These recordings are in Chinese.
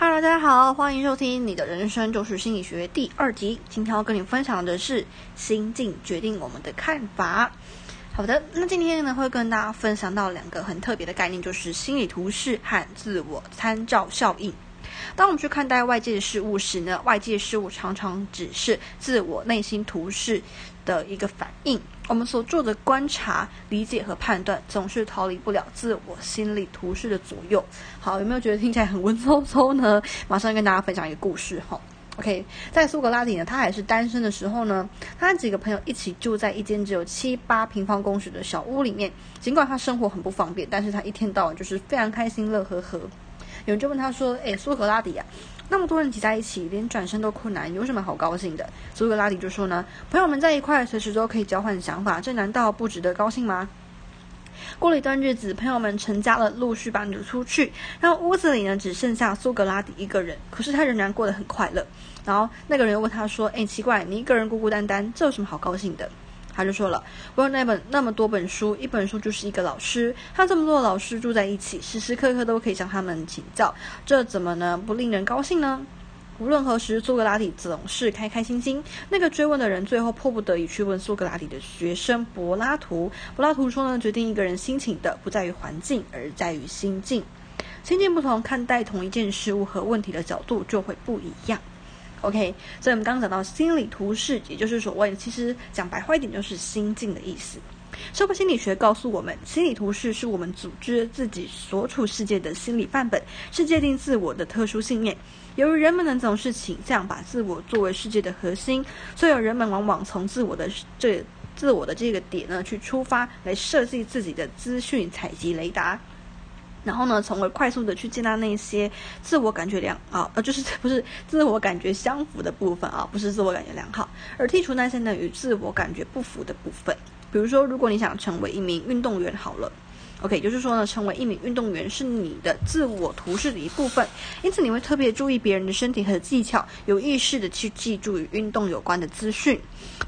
Hello，大家好，欢迎收听《你的人生就是心理学》第二集。今天要跟你分享的是心境决定我们的看法。好的，那今天呢会跟大家分享到两个很特别的概念，就是心理图示和自我参照效应。当我们去看待外界的事物时呢，外界事物常常只是自我内心图示的一个反应。我们所做的观察、理解和判断，总是逃离不了自我心理图示的左右。好，有没有觉得听起来很文绉绉呢？马上跟大家分享一个故事哈。OK，在苏格拉底呢，他还是单身的时候呢，他几个朋友一起住在一间只有七八平方公尺的小屋里面。尽管他生活很不方便，但是他一天到晚就是非常开心、乐呵呵。有人就问他说：“诶，苏格拉底啊，那么多人挤在一起，连转身都困难，有什么好高兴的？”苏格拉底就说呢：“朋友们在一块，随时都可以交换想法，这难道不值得高兴吗？”过了一段日子，朋友们成家了，陆续搬了出去，然后屋子里呢只剩下苏格拉底一个人，可是他仍然过得很快乐。然后那个人又问他说：“诶，奇怪，你一个人孤孤单单，这有什么好高兴的？”他就说了：“我有那本那么多本书，一本书就是一个老师。他这么多的老师住在一起，时时刻刻都可以向他们请教，这怎么呢不令人高兴呢？无论何时，苏格拉底总是开开心心。那个追问的人最后迫不得已去问苏格拉底的学生柏拉图。柏拉图说呢，决定一个人心情的不在于环境，而在于心境。心境不同，看待同一件事物和问题的角度就会不一样。” OK，所以我们刚刚讲到心理图示，也就是所谓，其实讲白话一点就是心境的意思。社会心理学告诉我们，心理图示是我们组织自己所处世界的心理范本，是界定自我的特殊信念。由于人们呢总是倾向把自我作为世界的核心，所以人们往往从自我的这自我的这个点呢去出发，来设计自己的资讯采集雷达。然后呢，从而快速的去接纳那些自我感觉良啊，呃，就是 不是自我感觉相符的部分啊，不是自我感觉良好，而剔除那些呢与自我感觉不符的部分。比如说，如果你想成为一名运动员，好了。OK，就是说呢，成为一名运动员是你的自我图示的一部分，因此你会特别注意别人的身体和技巧，有意识的去记住与运动有关的资讯。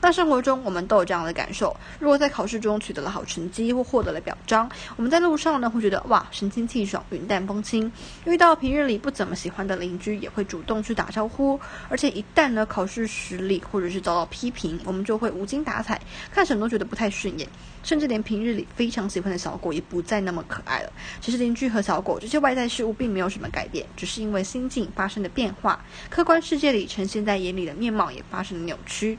那生活中我们都有这样的感受：如果在考试中取得了好成绩或获得了表彰，我们在路上呢会觉得哇神清气爽、云淡风轻；遇到平日里不怎么喜欢的邻居，也会主动去打招呼。而且一旦呢考试失利或者是遭到批评，我们就会无精打采，看什么都觉得不太顺眼，甚至连平日里非常喜欢的小狗也不。不再那么可爱了。其实邻居和小狗这些外在事物并没有什么改变，只是因为心境发生的变化，客观世界里呈现在眼里的面貌也发生了扭曲。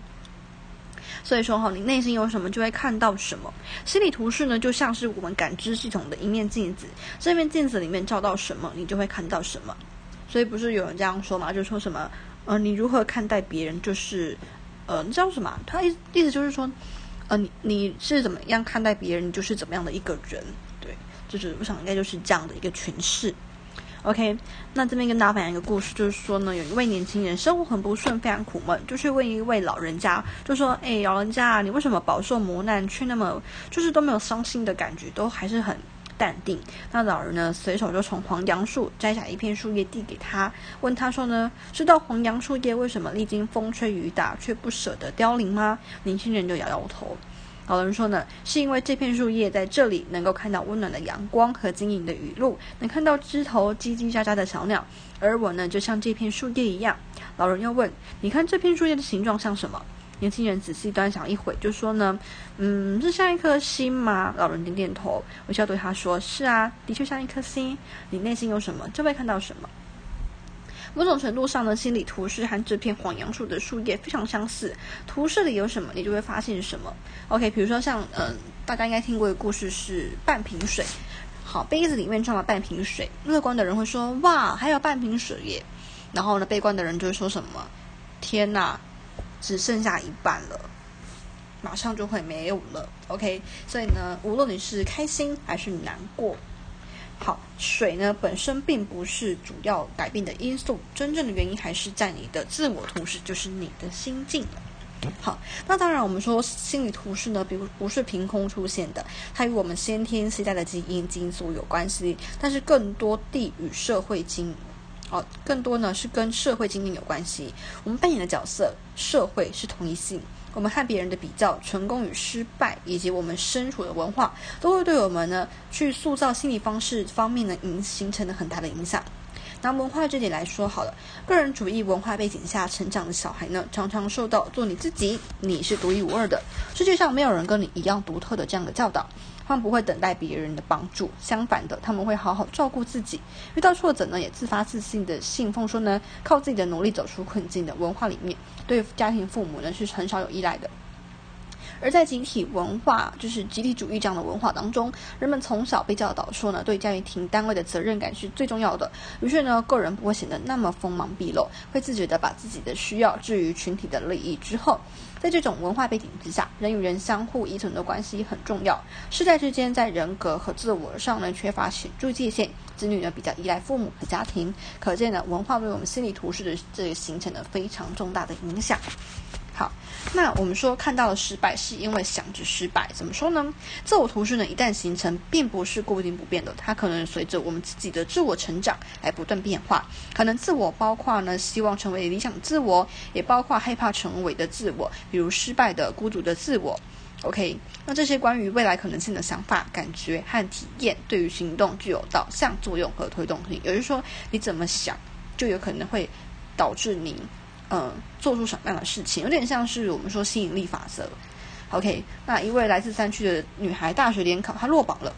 所以说哈，你内心有什么就会看到什么。心理图示呢，就像是我们感知系统的一面镜子，这面镜子里面照到什么，你就会看到什么。所以不是有人这样说嘛？就说什么呃，你如何看待别人，就是呃，你知道什么？他意意思就是说，呃，你你是怎么样看待别人，你就是怎么样的一个人。就是我想应该就是这样的一个诠释，OK。那这边跟大家分享一个故事，就是说呢，有一位年轻人生活很不顺，非常苦闷，就去问一位老人家，就说：“哎，老人家，你为什么饱受磨难，却那么就是都没有伤心的感觉，都还是很淡定？”那老人呢，随手就从黄杨树摘下一片树叶递给他，问他说：“呢，知道黄杨树叶为什么历经风吹雨打却不舍得凋零吗？”年轻人就摇摇头。老人说呢，是因为这片树叶在这里能够看到温暖的阳光和晶莹的雨露，能看到枝头叽叽喳喳的小鸟，而我呢，就像这片树叶一样。老人又问：“你看这片树叶的形状像什么？”年轻人仔细端详一会，就说呢：“嗯，是像一颗心吗？”老人点点头，微笑对他说：“是啊，的确像一颗心。你内心有什么，就会看到什么。”某种程度上呢，心理图示和这片黄杨树的树叶非常相似。图示里有什么，你就会发现什么。OK，比如说像嗯，大家应该听过的故事是半瓶水。好，杯子里面装了半瓶水，乐观的人会说哇，还有半瓶水耶。然后呢，悲观的人就会说什么天哪，只剩下一半了，马上就会没有了。OK，所以呢，无论你是开心还是难过。好，水呢本身并不是主要改变的因素，真正的原因还是在你的自我图示，就是你的心境。好，那当然我们说心理图示呢，比如不是凭空出现的，它与我们先天携带的基因基因素有关系，但是更多地与社会经，哦，更多呢是跟社会经验有关系。我们扮演的角色，社会是同一性。我们和别人的比较，成功与失败，以及我们身处的文化，都会对我们呢去塑造心理方式方面呢影形成了很大的影响。拿文化这点来说好了，个人主义文化背景下成长的小孩呢，常常受到做你自己，你是独一无二的，世界上没有人跟你一样独特的这样的教导。他们不会等待别人的帮助，相反的，他们会好好照顾自己。遇到挫折呢，也自发自信的信奉说呢，靠自己的努力走出困境的文化里面，对家庭父母呢是很少有依赖的。而在集体文化，就是集体主义这样的文化当中，人们从小被教导说呢，对家庭单位的责任感是最重要的。于是呢，个人不会显得那么锋芒毕露，会自觉的把自己的需要置于群体的利益之后。在这种文化背景之下，人与人相互依存的关系很重要。世代之间在人格和自我上呢缺乏显著界限，子女呢比较依赖父母和家庭。可见呢，文化对我们心理图式的这个形成了非常重大的影响。好，那我们说看到了失败，是因为想着失败。怎么说呢？自我图式呢，一旦形成，并不是固定不变的，它可能随着我们自己的自我成长来不断变化。可能自我包括呢，希望成为理想自我，也包括害怕成为的自我，比如失败的、孤独的自我。OK，那这些关于未来可能性的想法、感觉和体验，对于行动具有导向作用和推动性。也就是说，你怎么想，就有可能会导致你。嗯，做出什么样的事情，有点像是我们说吸引力法则。OK，那一位来自山区的女孩，大学联考她落榜了，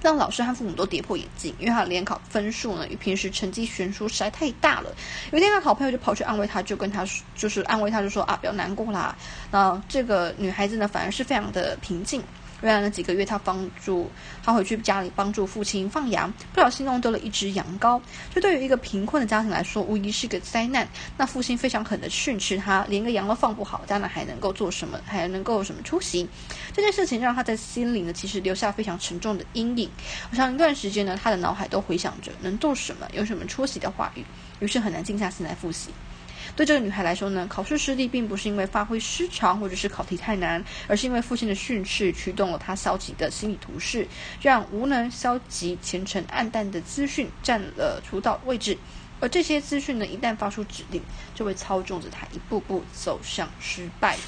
让老师和父母都跌破眼镜，因为她联考分数呢与平时成绩悬殊实在太大了。有天，她好朋友就跑去安慰她，就跟她就是安慰她，就说啊，不要难过啦。那这个女孩子呢，反而是非常的平静。未来那几个月，他帮助他回去家里帮助父亲放羊，不小心弄丢了一只羊羔。这对于一个贫困的家庭来说，无疑是个灾难。那父亲非常狠的训斥他，连个羊都放不好，家长还能够做什么？还能够有什么出息？这件事情让他在心里呢，其实留下非常沉重的阴影。我想一段时间呢，他的脑海都回想着能做什么，有什么出息的话语，于是很难静下心来复习。对这个女孩来说呢，考试失利并不是因为发挥失常或者是考题太难，而是因为父亲的训斥驱动了她消极的心理图示，让无能、消极、虔诚、暗淡的资讯占了主导位置。而这些资讯呢，一旦发出指令，就会操纵着她一步步走向失败。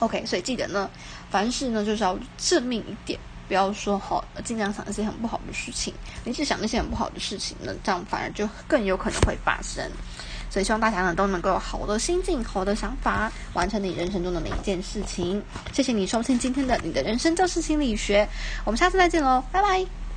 OK，所以记得呢，凡事呢就是要正面一点，不要说好，尽量想一些很不好的事情。你只想那些很不好的事情呢，这样反而就更有可能会发生。所以希望大家呢都能够有好的心境、好的想法，完成你人生中的每一件事情。谢谢你收听今天的《你的人生就是心理学》，我们下次再见喽，拜拜。